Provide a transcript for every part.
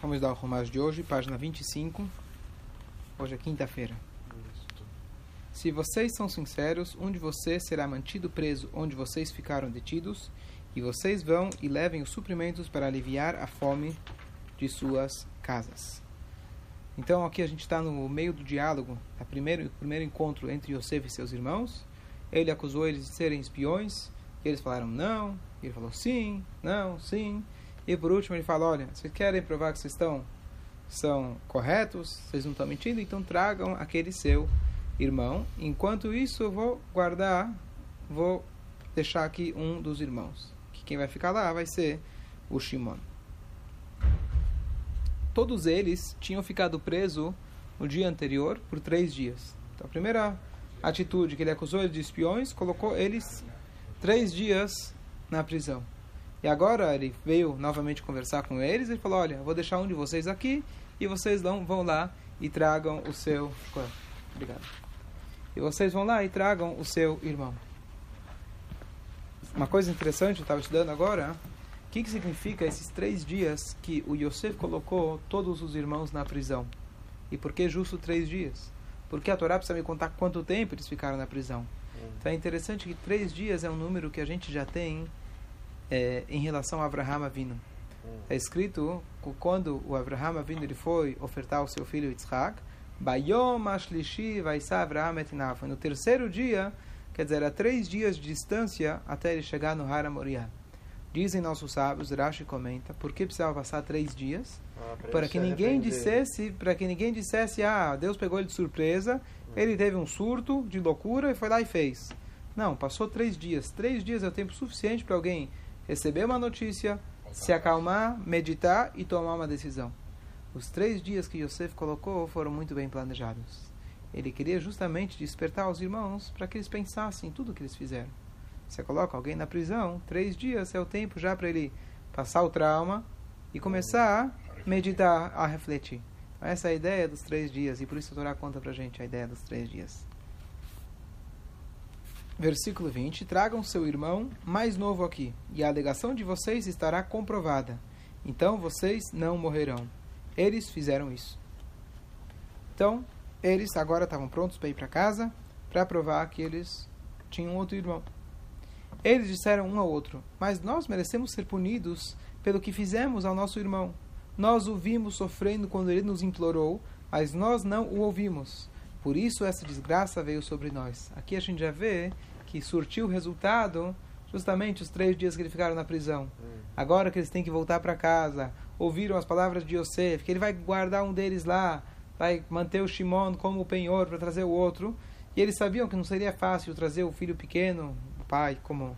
Vamos dar o romance de hoje, página 25. Hoje é quinta-feira. Se vocês são sinceros, um de vocês será mantido preso onde vocês ficaram detidos, e vocês vão e levem os suprimentos para aliviar a fome de suas casas. Então aqui a gente está no meio do diálogo, do primeiro, primeiro encontro entre Yosef e seus irmãos. Ele acusou eles de serem espiões, e eles falaram não, e ele falou sim, não, sim. E por último ele fala, olha, vocês querem provar que vocês estão são corretos, vocês não estão mentindo, então tragam aquele seu irmão. Enquanto isso, eu vou guardar, vou deixar aqui um dos irmãos. Que quem vai ficar lá vai ser o Shimon. Todos eles tinham ficado presos no dia anterior por três dias. Então, a primeira atitude que ele acusou de espiões colocou eles três dias na prisão. E agora ele veio novamente conversar com eles e falou: Olha, vou deixar um de vocês aqui e vocês vão, lá e tragam o seu. Obrigado. E vocês vão lá e tragam o seu irmão. Uma coisa interessante, eu estava estudando agora. O que, que significa esses três dias que o Yosef colocou todos os irmãos na prisão? E por que justo três dias? Porque a Torá precisa me contar quanto tempo eles ficaram na prisão. Então é interessante que três dias é um número que a gente já tem é, em relação a Abraham Avinu. É escrito quando o Abraham Avinu ele foi ofertar o seu filho Yitzhak, Bayom Ashlishi Vaisa Abraham etinav. No terceiro dia, quer dizer, a três dias de distância até ele chegar no Hara Moriah. Dizem nossos sábios, Rashi comenta, por que precisava passar três dias? Ah, para que ninguém dissesse, para que ninguém dissesse, ah, Deus pegou ele de surpresa, ele teve um surto de loucura e foi lá e fez. Não, passou três dias. Três dias é o tempo suficiente para alguém receber uma notícia, se acalmar, meditar e tomar uma decisão. Os três dias que Yosef colocou foram muito bem planejados. Ele queria justamente despertar os irmãos para que eles pensassem em tudo que eles fizeram. Você coloca alguém na prisão, três dias é o tempo já para ele passar o trauma e começar a meditar, a refletir. Então, essa é a ideia dos três dias, e por isso a Torá conta pra gente a ideia dos três dias. Versículo 20: Tragam seu irmão mais novo aqui, e a alegação de vocês estará comprovada. Então vocês não morrerão. Eles fizeram isso. Então, eles agora estavam prontos para ir para casa para provar que eles tinham outro irmão. Eles disseram um ao outro: Mas nós merecemos ser punidos pelo que fizemos ao nosso irmão. Nós o vimos sofrendo quando ele nos implorou, mas nós não o ouvimos. Por isso essa desgraça veio sobre nós. Aqui a gente já vê que surtiu o resultado justamente os três dias que eles ficaram na prisão. Agora que eles têm que voltar para casa, ouviram as palavras de Yosef, que ele vai guardar um deles lá, vai manter o Shimon como o penhor para trazer o outro. E eles sabiam que não seria fácil trazer o filho pequeno, o pai, como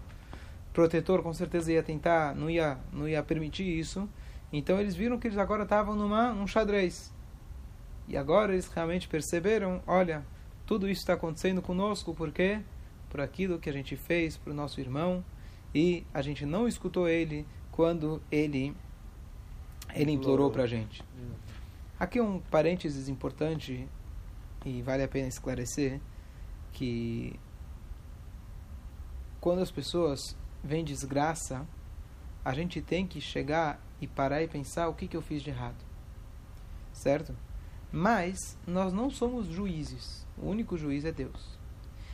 protetor, com certeza ia tentar, não ia, não ia permitir isso. Então eles viram que eles agora estavam numa num xadrez. E agora eles realmente perceberam, olha, tudo isso está acontecendo conosco porque por aquilo que a gente fez para o nosso irmão e a gente não escutou ele quando ele ele implorou para a gente. Aqui um parênteses importante e vale a pena esclarecer que quando as pessoas veem desgraça, a gente tem que chegar e parar e pensar o que, que eu fiz de errado. Certo? Mas nós não somos juízes. O único juiz é Deus.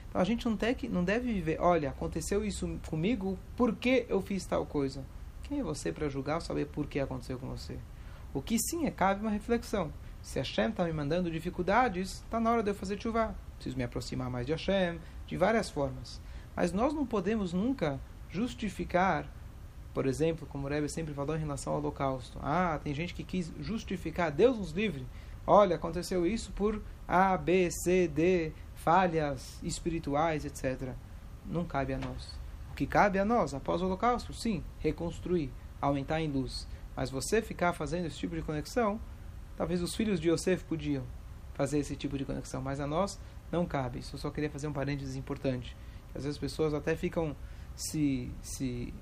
Então a gente não, tem que, não deve viver, olha, aconteceu isso comigo, por que eu fiz tal coisa? Quem é você para julgar ou saber por que aconteceu com você? O que sim é cabe uma reflexão. Se Hashem está me mandando dificuldades, está na hora de eu fazer chuva. Preciso me aproximar mais de Hashem, de várias formas. Mas nós não podemos nunca justificar, por exemplo, como o Rebbe sempre falou em relação ao holocausto. Ah, tem gente que quis justificar, Deus nos livre. Olha, aconteceu isso por A, B, C, D, falhas espirituais, etc. Não cabe a nós. O que cabe a nós, após o holocausto, sim, reconstruir, aumentar em luz. Mas você ficar fazendo esse tipo de conexão, talvez os filhos de Yosef podiam fazer esse tipo de conexão, mas a nós não cabe. Isso eu só queria fazer um parênteses importante. Às vezes as pessoas até ficam se, se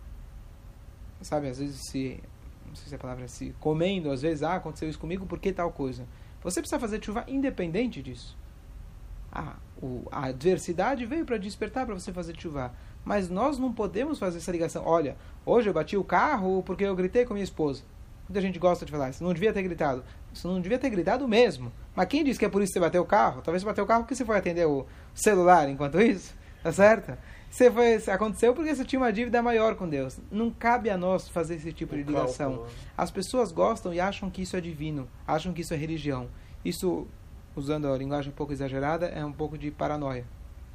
sabe, às vezes se, não sei se a palavra é se, comendo, às vezes, ah, aconteceu isso comigo, por que tal coisa? Você precisa fazer chuva independente disso. Ah, o, a adversidade veio para despertar para você fazer chuva. Mas nós não podemos fazer essa ligação. Olha, hoje eu bati o carro porque eu gritei com minha esposa. Muita gente gosta de falar, você não devia ter gritado. Você não devia ter gritado mesmo. Mas quem disse que é por isso que você bateu o carro? Talvez você bateu o carro porque você foi atender o celular enquanto isso. Tá certo? Você foi, aconteceu porque você tinha uma dívida maior com Deus. Não cabe a nós fazer esse tipo de ligação. As pessoas gostam e acham que isso é divino, acham que isso é religião. Isso, usando a linguagem um pouco exagerada, é um pouco de paranoia.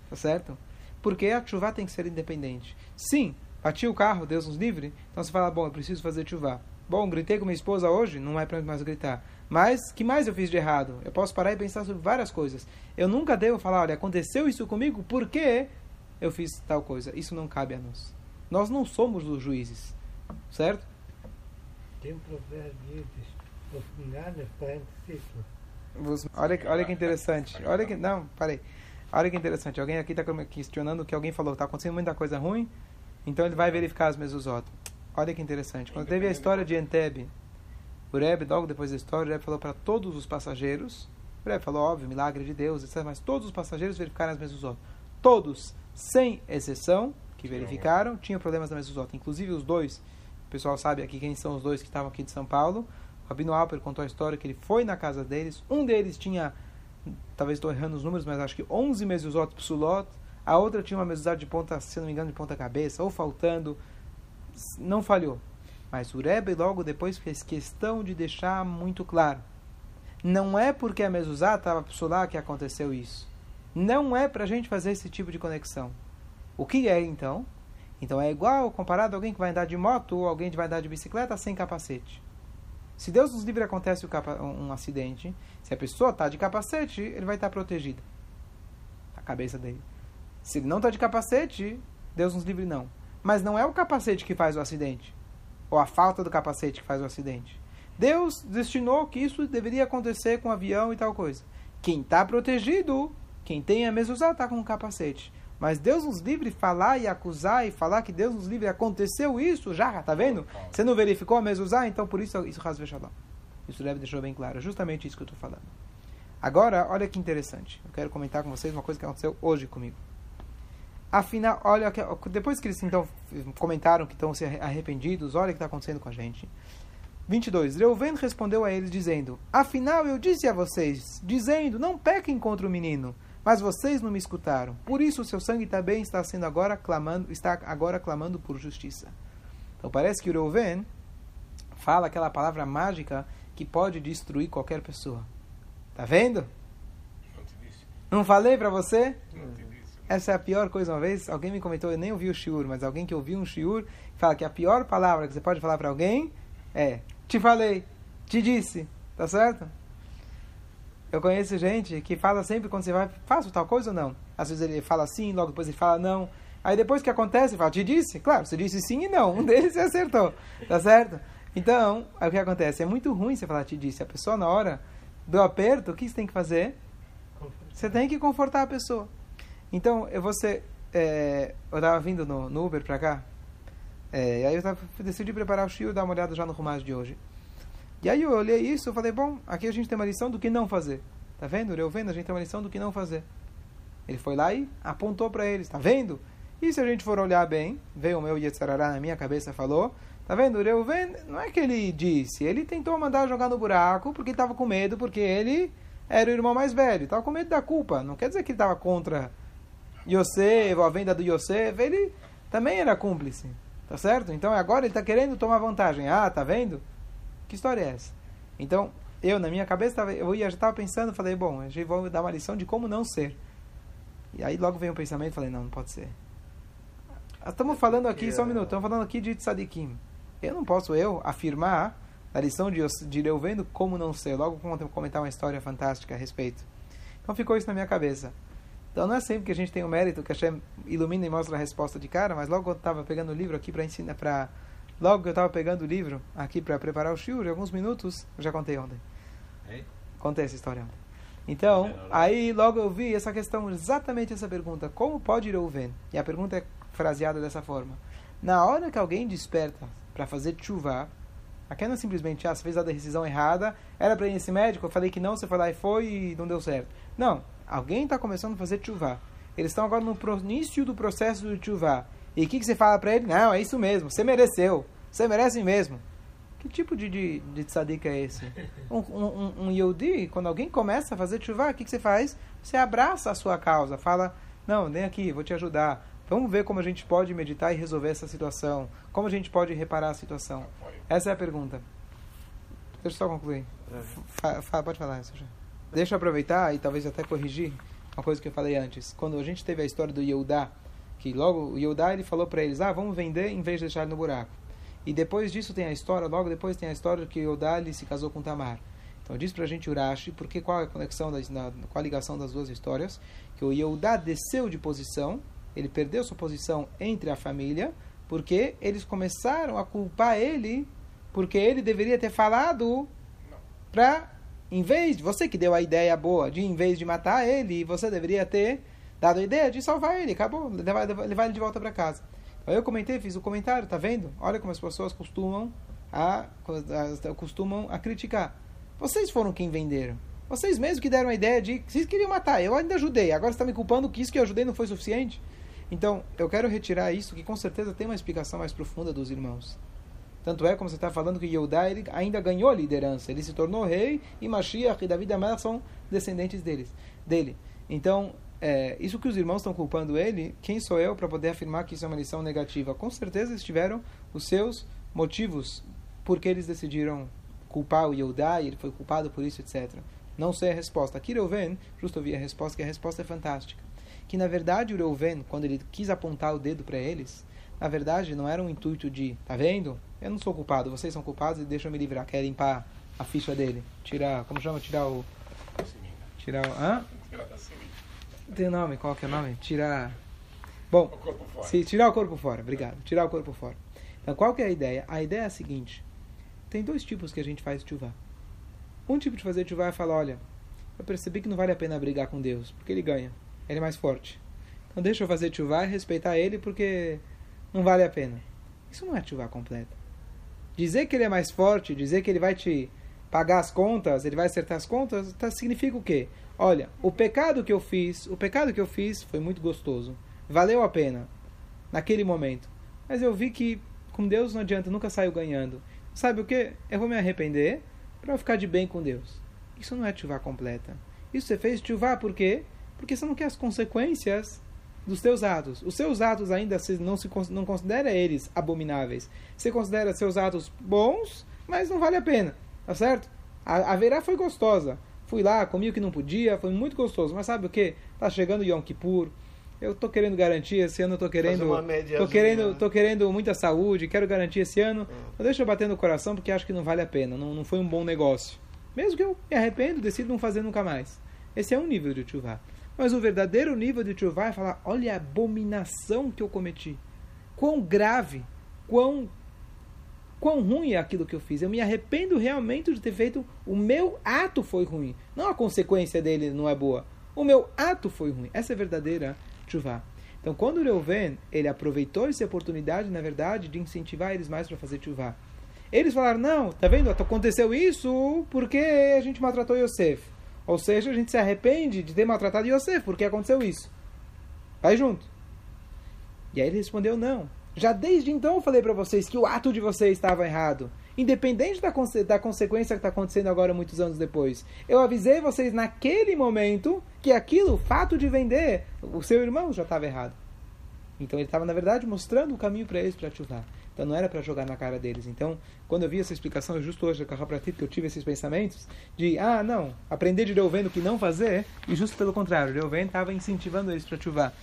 Tá certo? Porque a chuva tem que ser independente. Sim, bati o carro, Deus nos livre. Então você fala, bom, eu preciso fazer chuva. Bom, gritei com minha esposa hoje, não é para mais gritar. Mas, que mais eu fiz de errado? Eu posso parar e pensar sobre várias coisas. Eu nunca devo falar, olha, aconteceu isso comigo, por quê? Eu fiz tal coisa. Isso não cabe a nós. Nós não somos os juízes, certo? Tem um provérbio Olha, olha que interessante. Olha que não, parei. Olha que interessante. Alguém aqui está questionando que alguém falou que está acontecendo muita coisa ruim, então ele vai verificar as mesuzot. Olha que interessante. Quando teve a história de Entebbe, o Rebbe, logo depois da história, o Rebbe falou para todos os passageiros, o Rebbe falou, óbvio, milagre de Deus, etc. Mas todos os passageiros verificaram as mesuzot. Todos sem exceção, que verificaram, tinham problemas na Mesuzota. Inclusive os dois, o pessoal sabe aqui quem são os dois que estavam aqui de São Paulo. O Rabino Alper contou a história que ele foi na casa deles. Um deles tinha, talvez estou errando os números, mas acho que 11 Mesuzot Psulot. A outra tinha uma Mesuzot de ponta, se não me engano, de ponta cabeça, ou faltando. Não falhou. Mas o Rebbe logo depois fez questão de deixar muito claro. Não é porque a Mezuzá estava Psulá que aconteceu isso não é para a gente fazer esse tipo de conexão. O que é então? Então é igual comparado a alguém que vai andar de moto ou alguém que vai andar de bicicleta sem capacete. Se Deus nos livre acontece um acidente, se a pessoa está de capacete, ele vai estar tá protegido. A cabeça dele. Se ele não está de capacete, Deus nos livre não. Mas não é o capacete que faz o acidente. Ou a falta do capacete que faz o acidente. Deus destinou que isso deveria acontecer com o avião e tal coisa. Quem está protegido quem tem a mezuzá está com um capacete. Mas Deus nos livre falar e acusar e falar que Deus nos livre aconteceu isso já, tá vendo? Você não verificou a mezuzá, então por isso isso rasve shalom. Isso deve deixou bem claro, é justamente isso que eu estou falando. Agora, olha que interessante. Eu quero comentar com vocês uma coisa que aconteceu hoje comigo. Afinal, olha, depois que eles então comentaram que estão se arrependidos, olha o que está acontecendo com a gente. 22. Reuven respondeu a eles dizendo: Afinal eu disse a vocês, dizendo: Não pequem contra o menino mas vocês não me escutaram. Por isso o seu sangue também está sendo agora clamando, está agora clamando por justiça. Então parece que o Reuven fala aquela palavra mágica que pode destruir qualquer pessoa. Tá vendo? Não falei para você? Essa é a pior coisa uma vez. Alguém me comentou, eu nem ouvi o shiur, mas alguém que ouviu um shiur fala que a pior palavra que você pode falar para alguém é: te falei, te disse, tá certo? Eu conheço gente que fala sempre quando você vai, faço tal coisa ou não? Às vezes ele fala sim, logo depois ele fala não. Aí depois que acontece, ele fala, te disse? Claro, você disse sim e não. Um deles você acertou. Tá certo? Então, aí o que acontece? É muito ruim você falar te disse. A pessoa, na hora do aperto, o que você tem que fazer? Você tem que confortar a pessoa. Então, eu você é, eu estava vindo no, no Uber para cá. É, aí eu tava, decidi preparar o shiur e dar uma olhada já no rumagem de hoje. E aí eu olhei isso e falei, bom, aqui a gente tem uma lição do que não fazer. Tá vendo? Eu vendo, a gente tem uma lição do que não fazer. Ele foi lá e apontou para eles, tá vendo? E se a gente for olhar bem, veio o meu Yetzarará na minha cabeça falou, tá vendo? Reuven, não é que ele disse, ele tentou mandar jogar no buraco porque estava com medo, porque ele era o irmão mais velho, estava com medo da culpa. Não quer dizer que ele estava contra Yosef, a venda do Yosef, ele também era cúmplice, tá certo? Então agora ele está querendo tomar vantagem. Ah, tá vendo? Que história é essa? Então, eu, na minha cabeça, eu ia, já estava pensando, falei, bom, a gente vai dar uma lição de como não ser. E aí logo veio um pensamento, falei, não, não pode ser. Estamos falando aqui, só um minuto, estamos falando aqui de tzadikim. Eu não posso, eu, afirmar a lição de, de eu vendo como não ser. Logo comentar uma história fantástica a respeito. Então ficou isso na minha cabeça. Então não é sempre que a gente tem o mérito que a Hashem ilumina e mostra a resposta de cara, mas logo eu estava pegando o livro aqui para ensinar, para Logo que eu estava pegando o livro aqui para preparar o shiur, alguns minutos, eu já contei ontem. Ei? Contei essa história ontem. Então, aí logo eu vi essa questão, exatamente essa pergunta: como pode ir Reuven? E a pergunta é fraseada dessa forma: na hora que alguém desperta para fazer chuva, aqui não é simplesmente, ah, você fez a decisão errada, era para ir nesse médico, eu falei que não, você foi lá e foi e não deu certo. Não, alguém está começando a fazer chuva. Eles estão agora no início do processo de chuva. E o que, que você fala para ele? Não, é isso mesmo, você mereceu. Você merece mesmo. Que tipo de, de, de é esse? Um, um, um quando alguém começa a fazer chuva, o que, que você faz? Você abraça a sua causa, fala, não, vem aqui, vou te ajudar. Vamos ver como a gente pode meditar e resolver essa situação. Como a gente pode reparar a situação. Essa é a pergunta. Deixa eu só concluir. Pode falar já. Deixa eu aproveitar e talvez até corrigir uma coisa que eu falei antes. Quando a gente teve a história do Yehudá, que logo o Yehudá ele falou para eles, ah, vamos vender em vez de deixar ele no buraco. E depois disso tem a história, logo depois tem a história que Yehudá se casou com Tamar. Então diz para a gente Urashi, porque qual é a conexão, das, na, qual a ligação das duas histórias? Que o Yehudá desceu de posição, ele perdeu sua posição entre a família, porque eles começaram a culpar ele, porque ele deveria ter falado para, em vez de você que deu a ideia boa, de em vez de matar ele, você deveria ter dado a ideia de salvar ele, acabou, levar, levar ele de volta para casa. Aí eu comentei, fiz o um comentário, tá vendo? Olha como as pessoas costumam a, a, costumam a criticar. Vocês foram quem venderam. Vocês mesmos que deram a ideia de que vocês queriam matar. Eu ainda ajudei. Agora está me culpando que isso que eu ajudei não foi suficiente? Então, eu quero retirar isso, que com certeza tem uma explicação mais profunda dos irmãos. Tanto é, como você está falando, que Yehudá ele ainda ganhou a liderança. Ele se tornou rei e Mashiach e David e são descendentes deles, dele. Então, é, isso que os irmãos estão culpando ele, quem sou eu para poder afirmar que isso é uma lição negativa? Com certeza eles tiveram os seus motivos porque eles decidiram culpar o Yehudá e ele foi culpado por isso, etc. Não sei a resposta. Aqui Reuven, justo ouvi a resposta, que a resposta é fantástica. Que na verdade o Reuven, quando ele quis apontar o dedo para eles, na verdade não era um intuito de, tá vendo? Eu não sou culpado, vocês são culpados e deixam me livrar. Quer limpar a ficha dele. Tirar, como chama? Tirar o... Tirar o... Hã? Tem nome, qual que é o nome? Tirar. Bom, se tirar o corpo fora, obrigado. Tirar o corpo fora. Então, qual que é a ideia? A ideia é a seguinte: tem dois tipos que a gente faz chuva. Um tipo de fazer chuva é falar: olha, eu percebi que não vale a pena brigar com Deus, porque ele ganha, ele é mais forte. Então, deixa eu fazer chuva e respeitar ele, porque não vale a pena. Isso não é chuva completa. Dizer que ele é mais forte, dizer que ele vai te pagar as contas, ele vai acertar as contas, tá, significa o quê? Olha, o pecado que eu fiz, o pecado que eu fiz foi muito gostoso. Valeu a pena naquele momento. Mas eu vi que com Deus não adianta, nunca saio ganhando. Sabe o que? Eu vou me arrepender para ficar de bem com Deus. Isso não é chuva completa. Isso você fez chuva por quê? Porque você não quer as consequências dos teus atos. Os seus atos ainda não se não considera eles abomináveis. Você considera seus atos bons, mas não vale a pena. Tá certo? A, a verá foi gostosa. Fui lá, comi o que não podia, foi muito gostoso. Mas sabe o que? Tá chegando Yom Kippur. Eu tô querendo garantia esse ano, eu tô querendo, tô querendo, tô querendo muita saúde, quero garantir esse ano. Hum. Deixa eu bater no coração porque acho que não vale a pena, não, não foi um bom negócio. Mesmo que eu me arrependo, decido não fazer nunca mais. Esse é um nível de tshuva. Mas o verdadeiro nível de tshuva é falar: olha a abominação que eu cometi. Quão grave, quão quão ruim é aquilo que eu fiz. Eu me arrependo realmente de ter feito. O meu ato foi ruim. Não a consequência dele não é boa. O meu ato foi ruim. Essa é a verdadeira chuva. Então, quando o Reuven, ele aproveitou essa oportunidade, na verdade, de incentivar eles mais para fazer chuva. Eles falaram, não, tá vendo? Aconteceu isso porque a gente maltratou Yosef. Ou seja, a gente se arrepende de ter maltratado Yosef porque aconteceu isso. Vai junto. E aí ele respondeu, não. Já desde então eu falei para vocês que o ato de vocês estava errado. Independente da, conse da consequência que está acontecendo agora, muitos anos depois. Eu avisei vocês naquele momento que aquilo, o fato de vender, o seu irmão já estava errado. Então ele estava, na verdade, mostrando o caminho para eles para ativar. Então não era para jogar na cara deles. Então, quando eu vi essa explicação, justo hoje, com a Rapratit, que eu tive esses pensamentos, de, ah, não, aprender de Reuven o que não fazer, e justo pelo contrário, Reuven estava incentivando eles para ativar.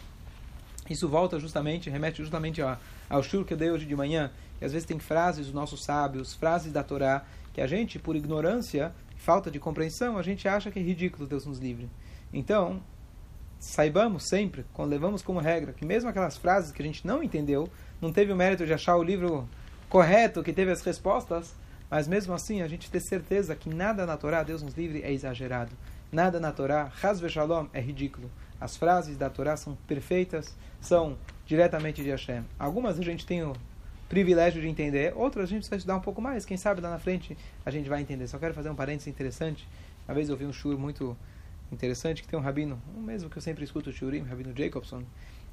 Isso volta justamente, remete justamente ao shur que eu dei hoje de manhã, que às vezes tem frases dos nossos sábios, frases da Torá, que a gente, por ignorância, falta de compreensão, a gente acha que é ridículo Deus nos livre. Então, saibamos sempre, quando levamos como regra, que mesmo aquelas frases que a gente não entendeu, não teve o mérito de achar o livro correto, que teve as respostas, mas mesmo assim a gente ter certeza que nada na Torá, Deus nos livre, é exagerado. Nada na Torá, Haz Shalom, é ridículo. As frases da Torá são perfeitas, são diretamente de Hashem. Algumas a gente tem o privilégio de entender, outras a gente precisa estudar um pouco mais. Quem sabe lá na frente a gente vai entender. Só quero fazer um parênteses interessante. Uma vez eu vi um shur muito interessante que tem um rabino, o mesmo que eu sempre escuto o shurim, rabino Jacobson.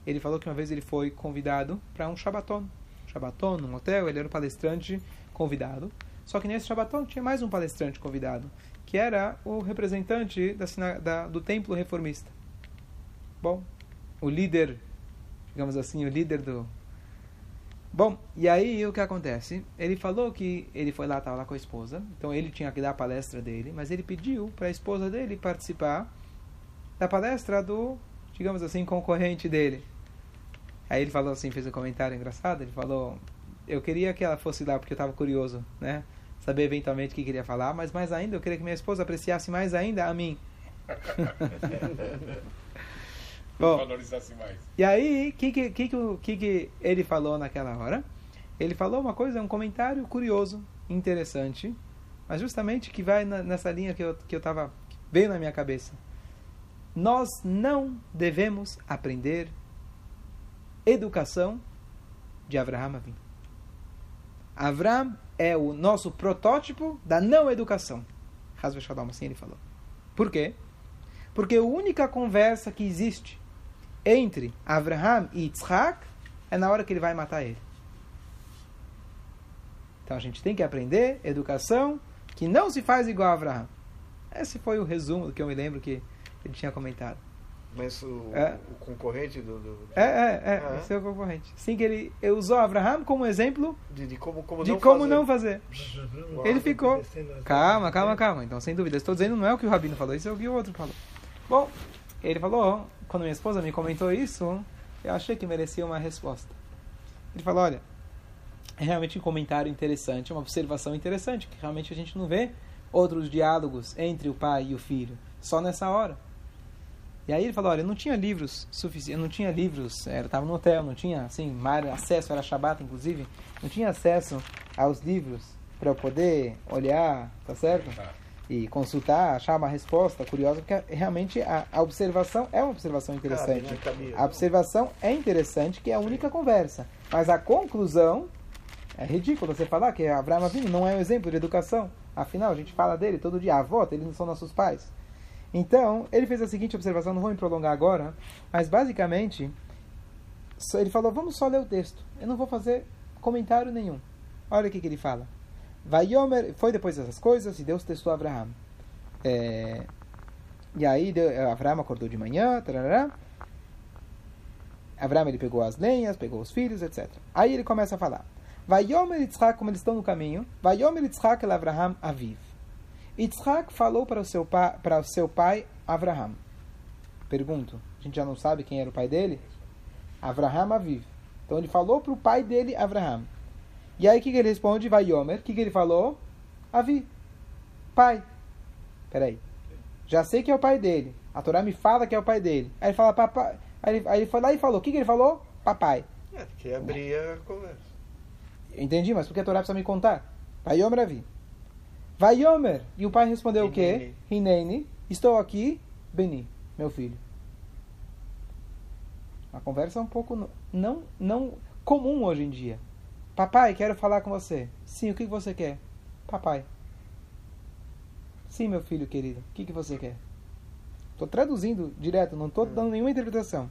Ele falou que uma vez ele foi convidado para um shabaton. Shabaton, num hotel, ele era um palestrante convidado Só que nesse Shabbaton tinha mais um palestrante convidado, que era o representante da, da, do templo reformista. Bom, o líder, digamos assim, o líder do. Bom, e aí o que acontece? Ele falou que ele foi lá, estava lá com a esposa, então ele tinha que dar a palestra dele, mas ele pediu para a esposa dele participar da palestra do, digamos assim, concorrente dele. Aí ele falou assim, fez um comentário engraçado, ele falou, eu queria que ela fosse lá porque eu estava curioso, né? Saber eventualmente o que queria falar, mas mais ainda, eu queria que minha esposa apreciasse mais ainda a mim. Bom, valorizasse mais. E aí, o que, que, que, que, que ele falou naquela hora? Ele falou uma coisa, um comentário curioso, interessante, mas justamente que vai na, nessa linha que eu, que eu tava, veio na minha cabeça. Nós não devemos aprender educação de Abraham Avinu. Abraham é o nosso protótipo da não educação. Hasbe Shalom, assim ele falou. Por quê? Porque a única conversa que existe entre Abraham e Yitzhak é na hora que ele vai matar ele. Então a gente tem que aprender educação que não se faz igual a Abraham. Esse foi o resumo do que eu me lembro que ele tinha comentado. Mas o, é. o concorrente do, do, É, é, é, ah, é? esse é o concorrente. Sim, que ele usou Abraham como exemplo de, de como, como, de não, como fazer. não fazer. ele ficou. Calma, calma, calma. Então, sem dúvida, estou dizendo não é o que o Rabino falou, isso é o que o outro falou. Bom, ele falou, quando minha esposa me comentou isso, eu achei que merecia uma resposta. Ele falou: olha, é realmente um comentário interessante, uma observação interessante, que realmente a gente não vê outros diálogos entre o pai e o filho, só nessa hora. E aí ele falou, olha, eu não tinha livros suficientes, não tinha livros, era estava no hotel, não tinha assim, acesso, era Shabat inclusive, não tinha acesso aos livros para eu poder olhar, tá certo? E consultar, achar uma resposta curiosa, porque realmente a, a observação é uma observação interessante. Né? A observação é interessante, que é a única conversa. Mas a conclusão é ridículo você falar que Abraão Avinu não é um exemplo de educação. Afinal, a gente fala dele todo dia, a avó, eles não são nossos pais. Então, ele fez a seguinte observação, não vou me prolongar agora, mas basicamente, ele falou: vamos só ler o texto. Eu não vou fazer comentário nenhum. Olha o que, que ele fala. Vaiomer, foi depois dessas coisas e Deus testou Abraão. É, e aí Abraão acordou de manhã, tarará. Abraão ele pegou as lenhas, pegou os filhos, etc. Aí ele começa a falar. Vaiomer Yitzhak, como eles estão no caminho, Vaiomer Yitzhak el Abraham aviv. Yitzhak falou para o seu pai, para o seu pai Abraham. Pergunto, a gente já não sabe quem era o pai dele? Abraham Aviv. Então ele falou para o pai dele Abraham. E aí o que, que ele responde? Vai Yomer. O que, que ele falou? Avi. Pai. Peraí. Já sei que é o pai dele. A Torá me fala que é o pai dele. Aí ele fala papai. Aí ele, aí ele foi lá e falou. O que, que ele falou? Papai. É, que abria a conversa. Entendi, mas por que a Torá precisa me contar? Vai Yomer Avi. Vai Yomer. E o pai respondeu o quê? Hineni. Estou aqui, Beni, meu filho. Uma conversa um pouco não, não comum hoje em dia. Papai, quero falar com você. Sim, o que você quer? Papai. Sim, meu filho querido, o que você quer? Estou traduzindo direto, não estou dando nenhuma interpretação.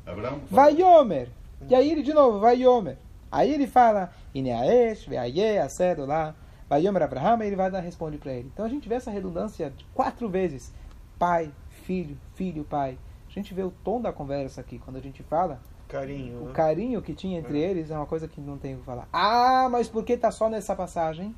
Vai Yomer. E aí ele de novo, vai Yomer. Aí ele fala, Ineaesh, Veaye, Acedo lá. Vai Yomer Abraham, e ele vai dar responde para ele. Então a gente vê essa redundância quatro vezes: pai, filho, filho, pai. A gente vê o tom da conversa aqui quando a gente fala. Carinho. O né? carinho que tinha entre é. eles é uma coisa que não tem o que falar. Ah, mas por que está só nessa passagem?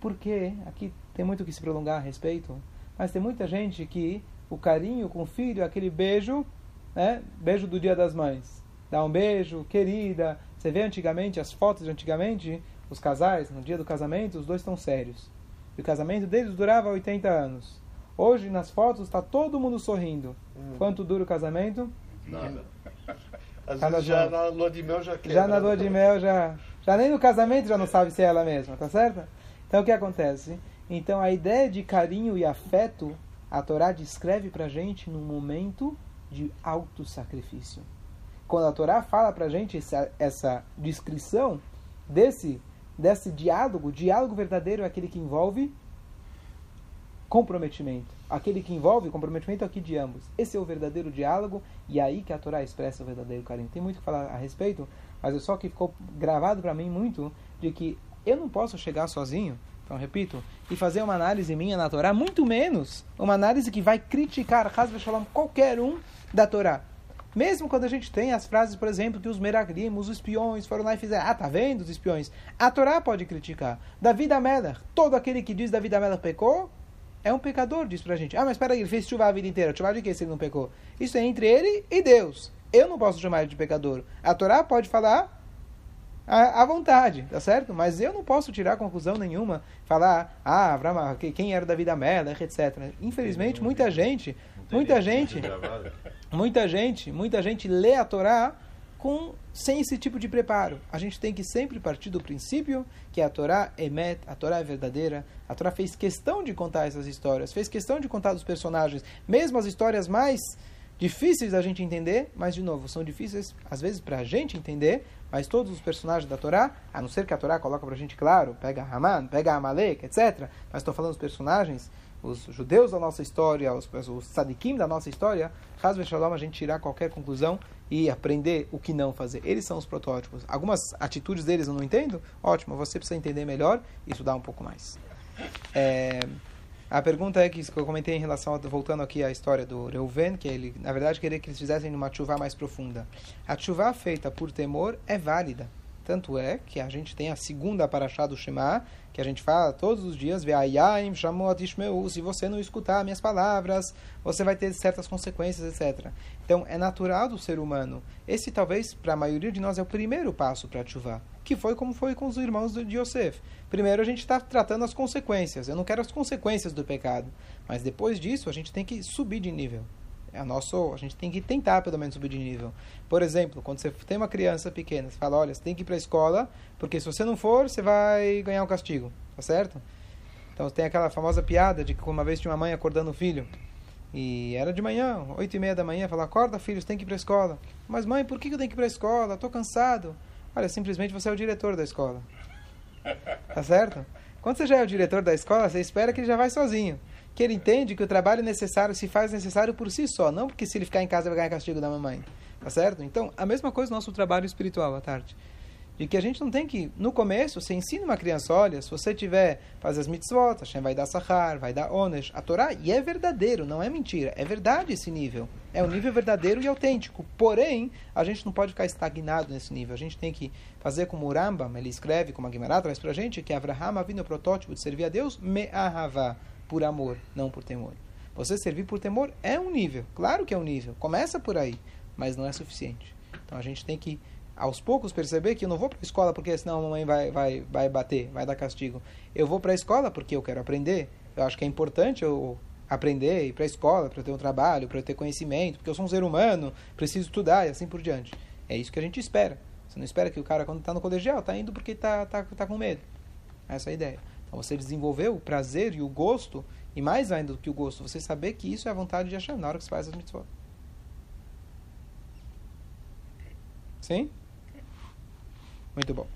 Porque aqui tem muito que se prolongar a respeito, mas tem muita gente que o carinho com o filho, aquele beijo, né? Beijo do Dia das Mães. Dá um beijo, querida. Você vê antigamente as fotos de antigamente, os casais, no dia do casamento, os dois estão sérios. E o casamento deles durava 80 anos. Hoje, nas fotos, está todo mundo sorrindo. Hum. Quanto dura o casamento? Nada. Às vezes já na lua de mel já quebra. Já na lua de mel, já, já nem no casamento já não sabe se é ela mesma, tá certo? Então o que acontece? Então a ideia de carinho e afeto, a Torá descreve pra gente num momento de alto sacrifício. Quando a Torá fala pra gente essa, essa descrição desse desse diálogo, diálogo verdadeiro é aquele que envolve comprometimento. Aquele que envolve comprometimento aqui de ambos. Esse é o verdadeiro diálogo e é aí que a Torá expressa o verdadeiro carinho. Tem muito que falar a respeito, mas é só que ficou gravado para mim muito de que eu não posso chegar sozinho Então, repito, e fazer uma análise minha na Torá, muito menos uma análise que vai criticar, Shalom, qualquer um da Torá. Mesmo quando a gente tem as frases, por exemplo, que os meraglim, os espiões foram lá e fizeram, ah, tá vendo os espiões? A Torá pode criticar. Davi da Meller, todo aquele que diz Davi da Meller pecou, é um pecador, diz pra gente. Ah, mas espera aí, ele fez chuva a vida inteira. Chuva de que se ele não pecou? Isso é entre ele e Deus. Eu não posso chamar ele de pecador. A Torá pode falar à vontade, tá certo? Mas eu não posso tirar conclusão nenhuma, falar, ah, Avraham, quem era Davi da Meller, etc. Infelizmente, muita gente, muita gente, muita gente, muita gente lê a Torá com, sem esse tipo de preparo. A gente tem que sempre partir do princípio que a Torá é met, a Torá é verdadeira, a Torá fez questão de contar essas histórias, fez questão de contar os personagens, mesmo as histórias mais difíceis da gente entender, mas de novo, são difíceis às vezes para a gente entender, mas todos os personagens da Torá, a não ser que a Torá coloca para a gente claro, pega Haman, pega Amalek, etc. Mas estou falando dos personagens, os judeus da nossa história, os, os tzadikim da nossa história, caso Shalom a gente tirar qualquer conclusão e aprender o que não fazer. Eles são os protótipos. Algumas atitudes deles eu não entendo? Ótimo, você precisa entender melhor e estudar um pouco mais. É... A pergunta é que eu comentei em relação, a, voltando aqui à história do Reuven, que ele, na verdade, queria que eles fizessem uma chuva mais profunda. A chuva feita por temor é válida. Tanto é que a gente tem a segunda paraxá do Shema, que a gente fala todos os dias, se você não escutar minhas palavras, você vai ter certas consequências, etc. Então, é natural do ser humano. Esse, talvez, para a maioria de nós, é o primeiro passo para a chuva que foi como foi com os irmãos de Yosef. Primeiro a gente está tratando as consequências. Eu não quero as consequências do pecado. Mas depois disso a gente tem que subir de nível. É a, nosso, a gente tem que tentar pelo menos subir de nível. Por exemplo, quando você tem uma criança pequena, você fala, olha, você tem que ir para a escola, porque se você não for, você vai ganhar um castigo. Tá certo? Então tem aquela famosa piada de que uma vez tinha uma mãe acordando o filho. E era de manhã, oito e meia da manhã, falou, acorda filho, você tem que ir para a escola. Mas mãe, por que eu tenho que ir para a escola? Estou cansado. Olha, simplesmente você é o diretor da escola. Tá certo? Quando você já é o diretor da escola, você espera que ele já vai sozinho. Que ele entende que o trabalho necessário se faz necessário por si só, não porque se ele ficar em casa vai ganhar castigo da mamãe. Tá certo? Então, a mesma coisa no nosso trabalho espiritual à tarde de que a gente não tem que, no começo, você ensina uma criança, olha, se você tiver, faz as mitzvot, Hashem vai dar sahar, vai dar onesh, a Torá, e é verdadeiro, não é mentira, é verdade esse nível, é um nível verdadeiro e autêntico, porém, a gente não pode ficar estagnado nesse nível, a gente tem que fazer como o Rambam, ele escreve, como a Guimarães traz pra gente, que Avraham havia o protótipo de servir a Deus, me'ahavá, por amor, não por temor. Você servir por temor é um nível, claro que é um nível, começa por aí, mas não é suficiente. Então a gente tem que aos poucos perceber que eu não vou para a escola porque senão a mamãe vai, vai, vai bater, vai dar castigo. Eu vou para a escola porque eu quero aprender. Eu acho que é importante eu aprender, ir para a escola, para ter um trabalho, para ter conhecimento, porque eu sou um ser humano, preciso estudar e assim por diante. É isso que a gente espera. Você não espera que o cara, quando está no colegial, está indo porque está tá, tá com medo. Essa é a ideia. Então você desenvolveu o prazer e o gosto, e mais ainda do que o gosto, você saber que isso é a vontade de achar na hora que você faz as mitzvot. Sim? Muito bom.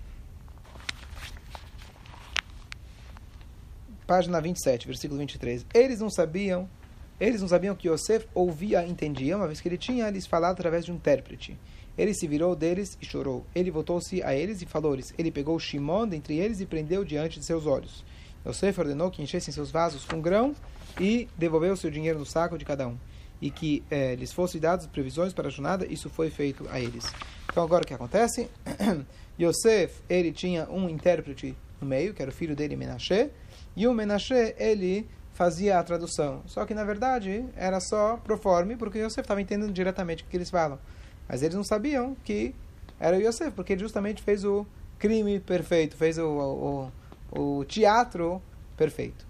Página 27, versículo 23. Eles não sabiam, eles não sabiam que Yosef ouvia entendia, uma vez que ele tinha lhes falado através de um intérprete. Ele se virou deles e chorou. Ele voltou-se a eles e falou-lhes. Ele pegou Shimon dentre eles e prendeu diante de seus olhos. Yosef ordenou que enchessem seus vasos com grão e devolveu seu dinheiro no saco de cada um. E que eh, lhes fossem dadas previsões para a jornada, isso foi feito a eles. Então agora o que acontece? Yosef, ele tinha um intérprete no meio, que era o filho dele, Menashe, e o Menashe, ele fazia a tradução. Só que, na verdade, era só proforme, porque Yosef estava entendendo diretamente o que eles falam. Mas eles não sabiam que era o Yosef, porque ele justamente fez o crime perfeito, fez o, o, o teatro perfeito.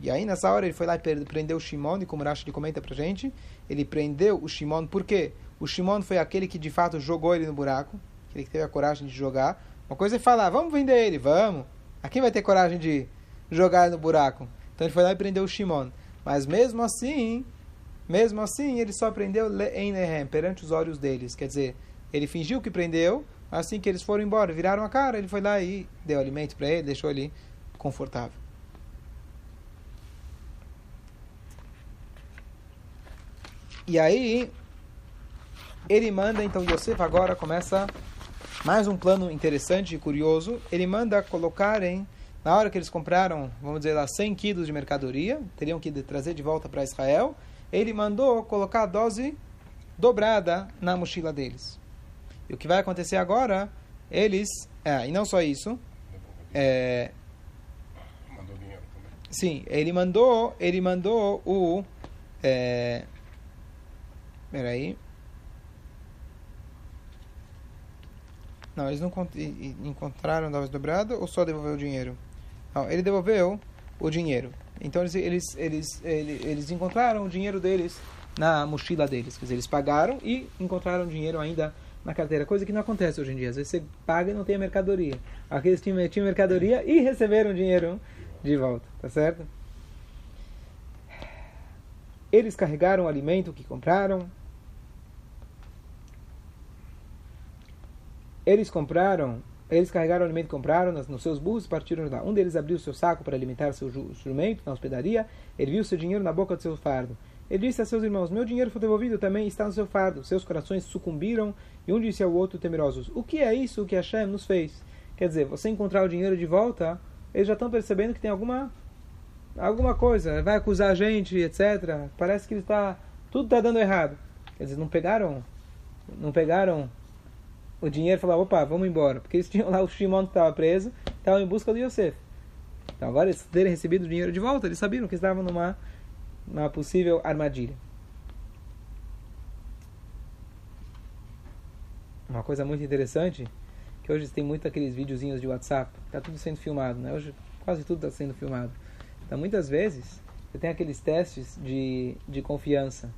E aí, nessa hora, ele foi lá e prendeu o Shimon, e como Rashi comenta pra gente, ele prendeu o Shimon, por quê? O Shimon foi aquele que, de fato, jogou ele no buraco aquele que teve a coragem de jogar. Uma coisa é falar, vamos vender ele, vamos. A quem vai ter coragem de jogar no buraco? Então ele foi lá e prendeu o Shimon. Mas mesmo assim, mesmo assim, ele só prendeu Leinehem, perante os olhos deles. Quer dizer, ele fingiu que prendeu, assim que eles foram embora, viraram a cara, ele foi lá e deu alimento para ele, deixou ele confortável. E aí, ele manda, então Yosef agora começa mais um plano interessante e curioso. Ele manda colocarem na hora que eles compraram, vamos dizer lá, 100 quilos de mercadoria, teriam que trazer de volta para Israel, ele mandou colocar a dose dobrada na mochila deles. E o que vai acontecer agora, eles, é, e não só isso, é, Mandou dinheiro também. sim, ele mandou, ele mandou o, é, peraí, não, eles não cont- encontraram a dose dobrada ou só devolveu o dinheiro? Não, ele devolveu o dinheiro. Então eles, eles, eles, eles, eles encontraram o dinheiro deles na mochila deles. Quer dizer, eles pagaram e encontraram dinheiro ainda na carteira. Coisa que não acontece hoje em dia. Às vezes você paga e não tem a mercadoria. Aqui eles tinham, tinham mercadoria e receberam dinheiro de volta. Tá certo? Eles carregaram o alimento que compraram. Eles compraram eles carregaram o alimento que compraram nas, nos seus burros e partiram de lá. Um deles abriu seu saco para alimentar seu ju- jumento na hospedaria. Ele viu seu dinheiro na boca do seu fardo. Ele disse a seus irmãos: Meu dinheiro foi devolvido também está no seu fardo. Seus corações sucumbiram e um disse ao outro temerosos: O que é isso que Hashem nos fez? Quer dizer, você encontrar o dinheiro de volta, eles já estão percebendo que tem alguma alguma coisa, vai acusar a gente, etc. Parece que ele está tudo está dando errado. Quer dizer, não pegaram não pegaram o dinheiro falaram, opa, vamos embora. Porque eles tinham lá o Shimon que estava preso, estavam em busca do Yosef. Então agora eles terem recebido o dinheiro de volta, eles sabiam que estavam numa, numa possível armadilha. Uma coisa muito interessante, que hoje tem muito aqueles videozinhos de WhatsApp, está tudo sendo filmado, né? Hoje quase tudo está sendo filmado. Então muitas vezes você tem aqueles testes de, de confiança,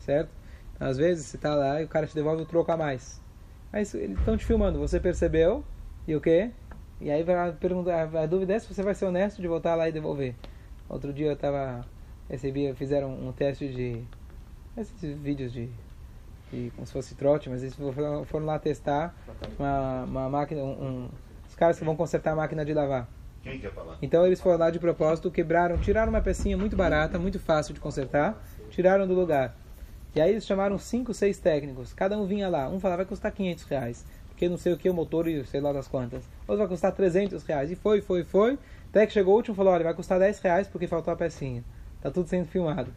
certo? Às vezes você está lá e o cara te devolve o troco a mais. Aí estão te filmando, você percebeu e o quê? E aí vai perguntar, a dúvida é se você vai ser honesto de voltar lá e devolver. Outro dia eu tava recebi, fizeram um teste de esses vídeos de, de como se fosse trote, mas eles foram, foram lá testar uma, uma máquina, um, um- os caras que vão consertar a máquina de lavar. Quem quer falar? Então eles foram lá de propósito, quebraram, tiraram uma pecinha muito barata, muito fácil de consertar, tiraram do lugar. E aí eles chamaram cinco, seis técnicos. Cada um vinha lá. Um falava vai custar 500 reais. Porque não sei o que, o motor e sei lá das quantas. Outro vai custar 300 reais. E foi, foi, foi. Até que chegou o último e falou, olha, vai custar 10 reais porque faltou a pecinha. Tá tudo sendo filmado.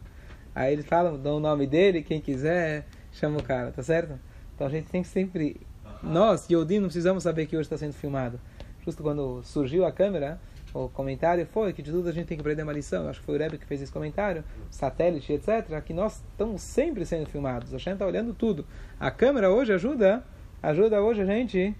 Aí eles falam, dão o nome dele, quem quiser, chama o cara, tá certo? Então a gente tem que sempre... Nós, Yodim, não precisamos saber que hoje está sendo filmado. Justo quando surgiu a câmera, o comentário foi que de tudo a gente tem que aprender uma lição. Eu acho que foi o Rebbe que fez esse comentário, satélite, etc. Que nós estamos sempre sendo filmados. A gente está olhando tudo. A câmera hoje ajuda, ajuda hoje a gente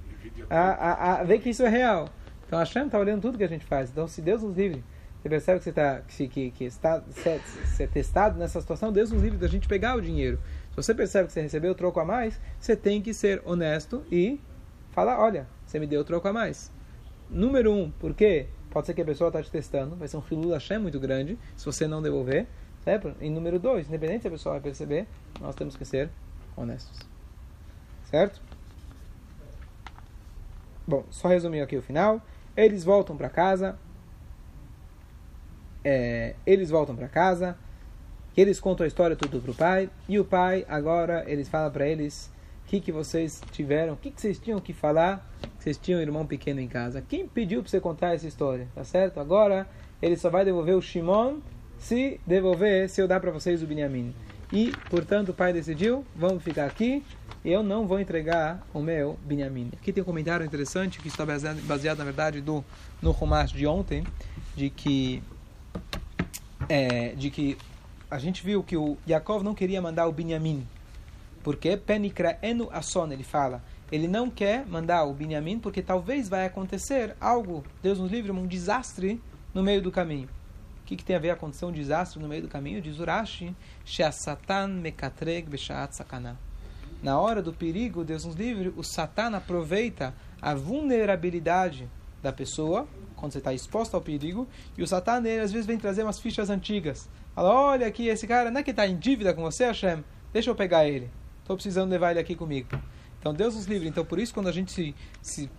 a, a, a ver que isso é real. Então a Hashem está olhando tudo que a gente faz. Então se Deus nos livre, você percebe que você está que, que, que está ser, ser testado nessa situação, Deus nos livre da gente pegar o dinheiro. Se você percebe que você recebeu troco a mais, você tem que ser honesto e falar, olha, você me deu troco a mais. Número um, por quê? Pode ser que a pessoa está te testando, vai ser um Hilul Hashem muito grande, se você não devolver. Certo? E número dois, independente se a pessoa vai perceber, nós temos que ser honestos. Certo? Bom, só resumir aqui o final. Eles voltam para casa. É, eles voltam para casa. Eles contam a história tudo pro pai. E o pai, agora, eles falam para eles o que, que vocês tiveram, o que, que vocês tinham que falar, vocês tinham um irmão pequeno em casa. Quem pediu para você contar essa história? Tá certo? Agora, ele só vai devolver o Shimon se devolver, se eu dar para vocês o Binyamin. E, portanto, o pai decidiu, vamos ficar aqui, eu não vou entregar o meu Binyamin. Aqui tem um comentário interessante, que está baseado, baseado na verdade, do, no Rumash de ontem, de que, é, de que a gente viu que o Yaakov não queria mandar o Binyamin. Porque Penikra enu asson, ele fala. Ele não quer mandar o Binyamin porque talvez vai acontecer algo, Deus nos livre, um desastre no meio do caminho. O que, que tem a ver a acontecer um desastre no meio do caminho? Diz Urashi, Satan mekatreg beshaat sakana. Na hora do perigo, Deus nos livre, o Satan aproveita a vulnerabilidade da pessoa, quando você está exposto ao perigo, e o Satan, ele, às vezes, vem trazer umas fichas antigas. Fala, olha aqui, esse cara não é que está em dívida com você, Hashem? Deixa eu pegar ele. Estou precisando levar ele aqui comigo. Então, Deus nos livre. Então, por isso, quando a gente se, se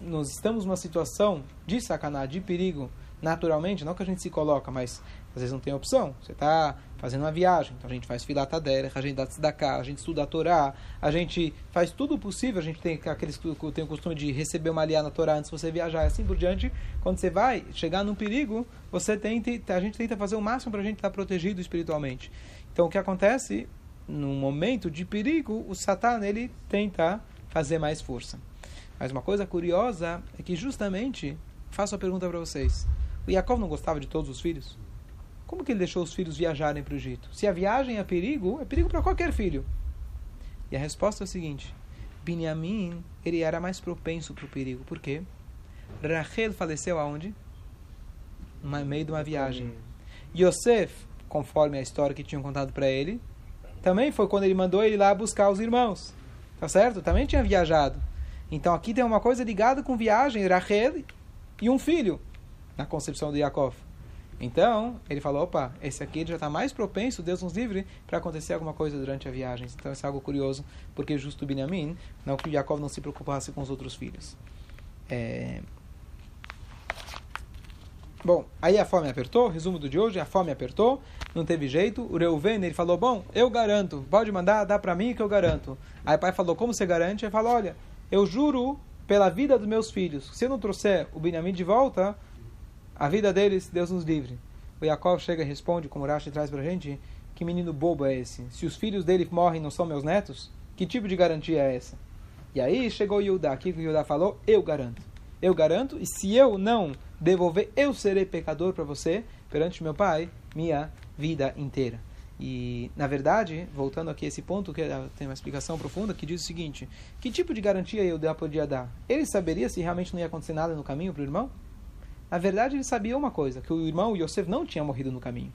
nós estamos numa situação de sacanagem, de perigo, naturalmente, não que a gente se coloca, mas às vezes não tem opção. Você está fazendo uma viagem, então a gente faz filatadeira, a gente dá tzedakah, a gente estuda a Torá, a gente faz tudo o possível, a gente tem aqueles que tem o costume de receber uma aliá na Torá antes de você viajar, e assim por diante. Quando você vai chegar num perigo, você tenta, a gente tenta fazer o máximo para a gente estar protegido espiritualmente. Então o que acontece? Num momento de perigo, o Satã ele tenta fazer mais força. Mas uma coisa curiosa é que justamente, faço a pergunta para vocês, o Yaakov não gostava de todos os filhos? Como que ele deixou os filhos viajarem para o Egito? Se a viagem é perigo, é perigo para qualquer filho. E a resposta é a seguinte: Binyamin, ele era mais propenso para o perigo. Por quê? Rachel faleceu aonde? No meio de uma viagem. Yosef, conforme a história que tinham contado para ele, também foi quando ele mandou ele lá buscar os irmãos. Tá certo? Também tinha viajado. Então aqui tem uma coisa ligada com viagem, Rachel e um filho, na concepção de Yaakov. Então, ele falou, opa, esse aqui já está mais propenso, Deus nos livre, para acontecer alguma coisa durante a viagem. Então, isso é algo curioso, porque justo Benjamin, não que Yaakov não se preocupasse com os outros filhos. É... Bom, aí a fome apertou, resumo do de hoje, a fome apertou, não teve jeito. O Reuven, ele falou, bom, eu garanto, pode mandar, dá para mim que eu garanto. Aí o pai falou, como você garante? Ele falou, olha, eu juro pela vida dos meus filhos, se eu não trouxer o Benjamin de volta, a vida deles, Deus nos livre. O Yaakov chega e responde, como o Rashi traz para gente, que menino bobo é esse? Se os filhos dele morrem não são meus netos, que tipo de garantia é essa? E aí chegou Yudá, aqui que o Yudá falou, eu garanto. Eu garanto, e se eu não devolver, eu serei pecador para você, perante meu pai, minha vida inteira. E, na verdade, voltando aqui a esse ponto, que tem uma explicação profunda, que diz o seguinte, que tipo de garantia Yudá podia dar? Ele saberia se realmente não ia acontecer nada no caminho para o irmão? Na verdade, ele sabia uma coisa, que o irmão Yosef não tinha morrido no caminho.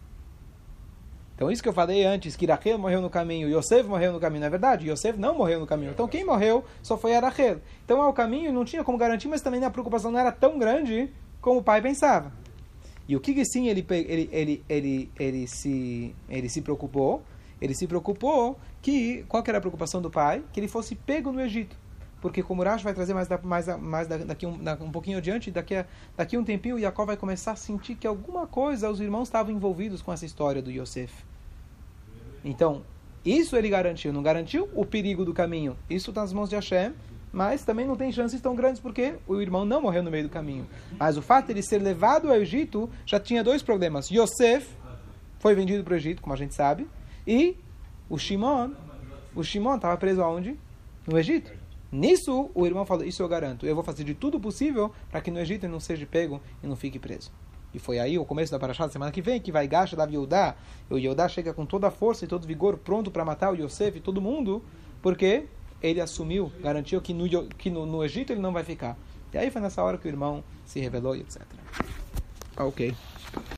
Então, isso que eu falei antes, que Rachel morreu no caminho, Yosef morreu no caminho, na é verdade, Yosef não morreu no caminho. Então, quem morreu só foi a Rachel. Então, ao caminho não tinha como garantir, mas também a preocupação não era tão grande como o pai pensava. E o que, que sim ele, ele, ele, ele, ele, se, ele se preocupou? Ele se preocupou que, qual que era a preocupação do pai? Que ele fosse pego no Egito porque como Rashi vai trazer mais, mais, mais daqui um, um pouquinho adiante, daqui a, daqui um tempinho, Jacob vai começar a sentir que alguma coisa, os irmãos estavam envolvidos com essa história do Yosef. Então, isso ele garantiu, não garantiu o perigo do caminho. Isso está nas mãos de Hashem, mas também não tem chances tão grandes porque o irmão não morreu no meio do caminho. Mas o fato de ele ser levado ao Egito já tinha dois problemas. Yosef foi vendido para o Egito, como a gente sabe, e o Shimon, o Shimon estava preso aonde? No Egito. Nisso, o irmão falou: Isso eu garanto. Eu vou fazer de tudo possível para que no Egito ele não seja pego e não fique preso. E foi aí o começo da paraxá da semana que vem, que vai Gasha da Yehudá. O Yehudá chega com toda a força e todo vigor, pronto para matar o Yosef e todo mundo, porque ele assumiu, garantiu que, no, que no, no Egito ele não vai ficar. E aí foi nessa hora que o irmão se revelou e etc. Ah, ok.